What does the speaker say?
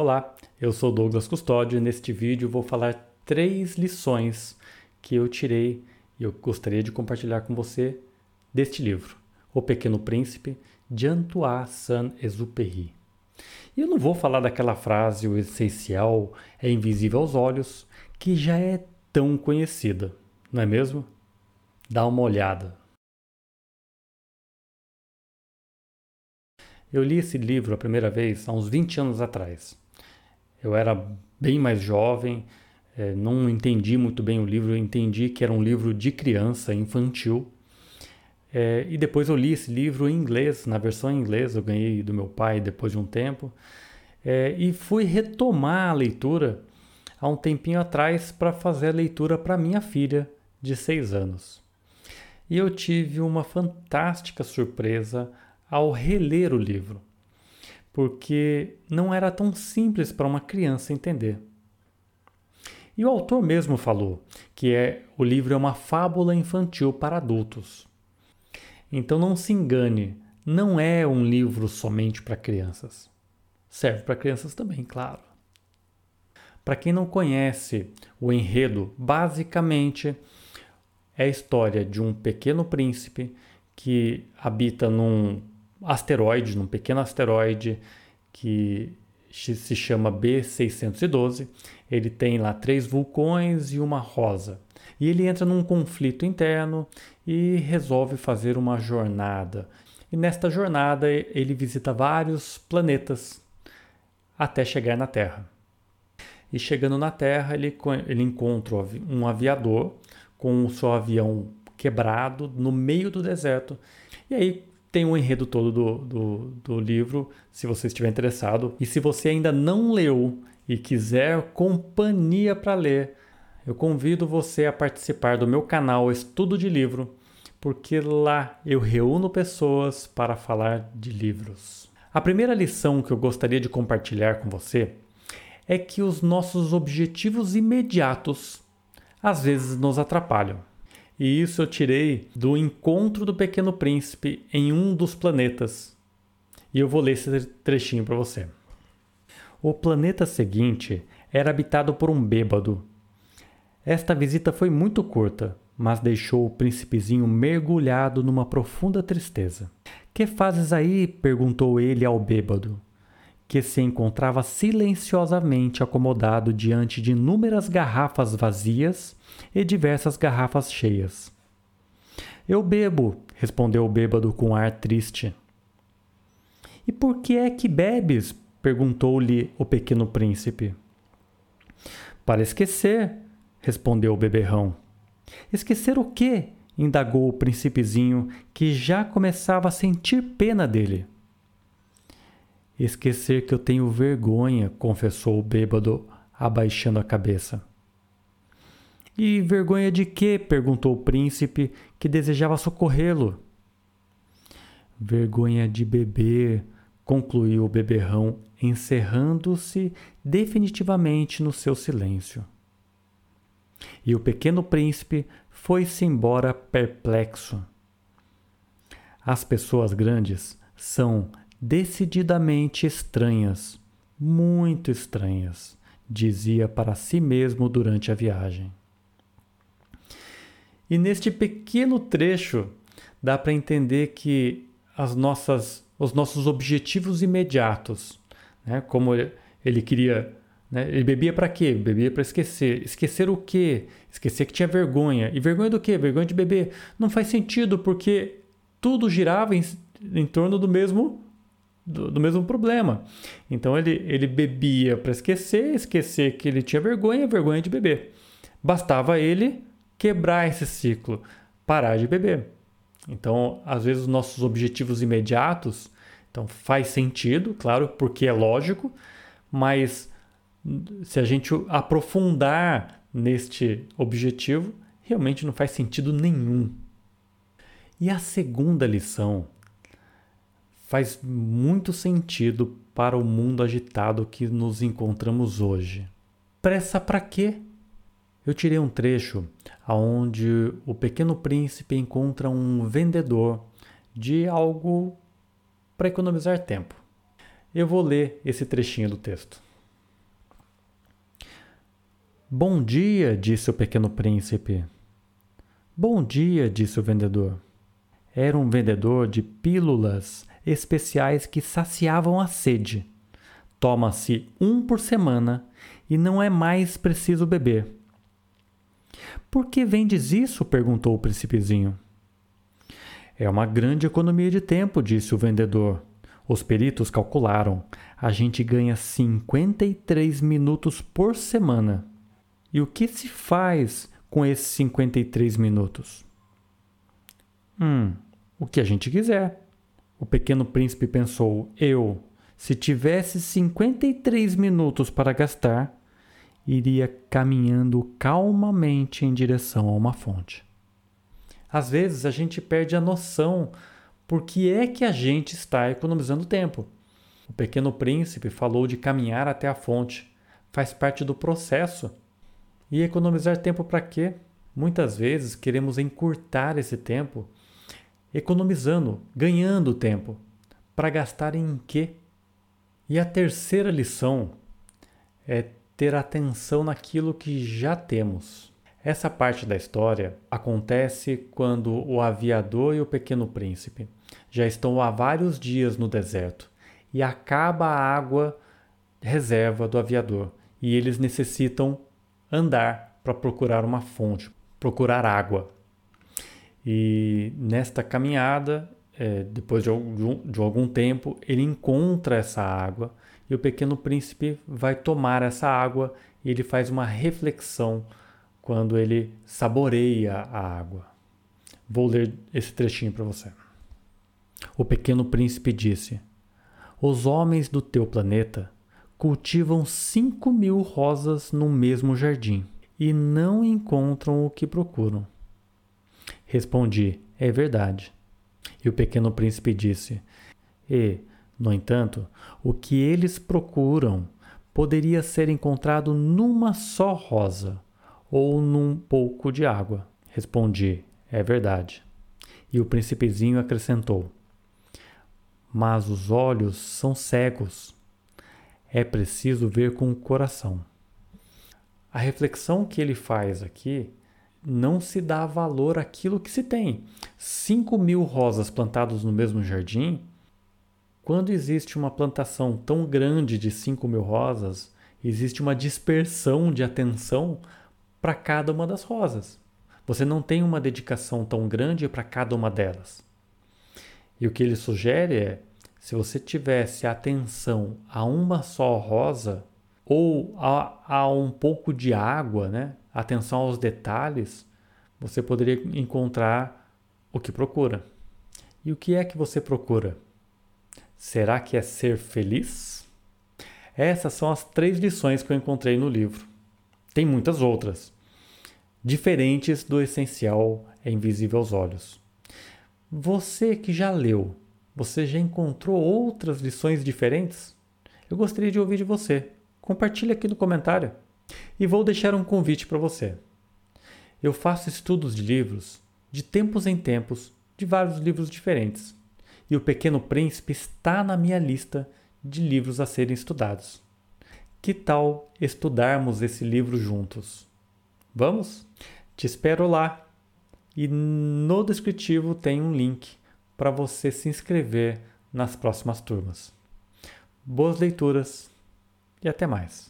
Olá, eu sou Douglas Custódio e neste vídeo vou falar três lições que eu tirei e eu gostaria de compartilhar com você deste livro, O Pequeno Príncipe, de Antoine Saint-Exupéry. E eu não vou falar daquela frase, o essencial é invisível aos olhos, que já é tão conhecida, não é mesmo? Dá uma olhada. Eu li esse livro a primeira vez há uns 20 anos atrás. Eu era bem mais jovem, é, não entendi muito bem o livro, eu entendi que era um livro de criança, infantil. É, e depois eu li esse livro em inglês, na versão em inglês, eu ganhei do meu pai depois de um tempo. É, e fui retomar a leitura há um tempinho atrás para fazer a leitura para minha filha de seis anos. E eu tive uma fantástica surpresa ao reler o livro, porque não era tão simples para uma criança entender. E o autor mesmo falou que é, o livro é uma fábula infantil para adultos. Então não se engane, não é um livro somente para crianças. Serve para crianças também, claro. Para quem não conhece o enredo, basicamente é a história de um pequeno príncipe que habita num asteroide, num pequeno asteroide que se chama B612. Ele tem lá três vulcões e uma rosa. E ele entra num conflito interno e resolve fazer uma jornada. E nesta jornada ele visita vários planetas até chegar na Terra. E chegando na Terra, ele, ele encontra um aviador com o seu avião quebrado no meio do deserto. E aí tem um enredo todo do, do, do livro, se você estiver interessado. E se você ainda não leu e quiser companhia para ler, eu convido você a participar do meu canal Estudo de Livro, porque lá eu reúno pessoas para falar de livros. A primeira lição que eu gostaria de compartilhar com você é que os nossos objetivos imediatos às vezes nos atrapalham. E isso eu tirei do encontro do Pequeno Príncipe em um dos planetas. E eu vou ler esse trechinho para você. O planeta seguinte era habitado por um bêbado. Esta visita foi muito curta, mas deixou o príncipezinho mergulhado numa profunda tristeza. Que fazes aí? perguntou ele ao bêbado que se encontrava silenciosamente acomodado diante de inúmeras garrafas vazias e diversas garrafas cheias. Eu bebo, respondeu o bêbado com ar triste. E por que é que bebes? perguntou-lhe o pequeno príncipe. Para esquecer, respondeu o beberrão. Esquecer o quê? indagou o príncipezinho, que já começava a sentir pena dele. Esquecer que eu tenho vergonha, confessou o bêbado, abaixando a cabeça. E vergonha de quê? perguntou o príncipe, que desejava socorrê-lo. Vergonha de beber, concluiu o beberrão, encerrando-se definitivamente no seu silêncio. E o pequeno príncipe foi-se embora perplexo. As pessoas grandes são decididamente estranhas, muito estranhas, dizia para si mesmo durante a viagem. E neste pequeno trecho dá para entender que as nossas, os nossos objetivos imediatos, né, como ele queria né? Ele bebia para quê? Bebia para esquecer. Esquecer o quê? Esquecer que tinha vergonha. E vergonha do quê? Vergonha de beber. Não faz sentido porque tudo girava em, em torno do mesmo do, do, mesmo problema. Então ele, ele bebia para esquecer, esquecer que ele tinha vergonha, vergonha de beber. Bastava ele quebrar esse ciclo, parar de beber. Então, às vezes, os nossos objetivos imediatos, então faz sentido, claro, porque é lógico, mas se a gente aprofundar neste objetivo, realmente não faz sentido nenhum. E a segunda lição faz muito sentido para o mundo agitado que nos encontramos hoje. Pressa para quê? Eu tirei um trecho onde o pequeno príncipe encontra um vendedor de algo para economizar tempo. Eu vou ler esse trechinho do texto. Bom dia, disse o pequeno príncipe. Bom dia, disse o vendedor. Era um vendedor de pílulas especiais que saciavam a sede. Toma-se um por semana e não é mais preciso beber. Por que vendes isso? perguntou o príncipezinho. É uma grande economia de tempo, disse o vendedor. Os peritos calcularam. A gente ganha 53 minutos por semana. E o que se faz com esses 53 minutos? Hum, o que a gente quiser. O pequeno príncipe pensou: eu, se tivesse 53 minutos para gastar, iria caminhando calmamente em direção a uma fonte. Às vezes a gente perde a noção por que é que a gente está economizando tempo. O pequeno príncipe falou de caminhar até a fonte. Faz parte do processo. E economizar tempo para quê? Muitas vezes queremos encurtar esse tempo economizando, ganhando tempo. Para gastar em quê? E a terceira lição é ter atenção naquilo que já temos. Essa parte da história acontece quando o aviador e o pequeno príncipe já estão há vários dias no deserto e acaba a água reserva do aviador e eles necessitam andar para procurar uma fonte, procurar água. E nesta caminhada, é, depois de algum, de algum tempo, ele encontra essa água e o pequeno príncipe vai tomar essa água e ele faz uma reflexão quando ele saboreia a água. Vou ler esse trechinho para você. O pequeno príncipe disse: Os homens do teu planeta cultivam cinco mil rosas no mesmo jardim e não encontram o que procuram. Respondi: É verdade. E o pequeno príncipe disse: E, no entanto, o que eles procuram poderia ser encontrado numa só rosa ou num pouco de água. Respondi: É verdade. E o príncipezinho acrescentou: Mas os olhos são cegos. É preciso ver com o coração. A reflexão que ele faz aqui não se dá valor àquilo que se tem. 5 mil rosas plantadas no mesmo jardim, quando existe uma plantação tão grande de 5 mil rosas, existe uma dispersão de atenção para cada uma das rosas. Você não tem uma dedicação tão grande para cada uma delas. E o que ele sugere é: se você tivesse atenção a uma só rosa, ou a, a um pouco de água, né? Atenção aos detalhes, você poderia encontrar o que procura. E o que é que você procura? Será que é ser feliz? Essas são as três lições que eu encontrei no livro. Tem muitas outras, diferentes do essencial é invisível aos olhos. Você que já leu, você já encontrou outras lições diferentes? Eu gostaria de ouvir de você. Compartilhe aqui no comentário. E vou deixar um convite para você. Eu faço estudos de livros de tempos em tempos, de vários livros diferentes. E O Pequeno Príncipe está na minha lista de livros a serem estudados. Que tal estudarmos esse livro juntos? Vamos? Te espero lá. E no descritivo tem um link para você se inscrever nas próximas turmas. Boas leituras! e até mais.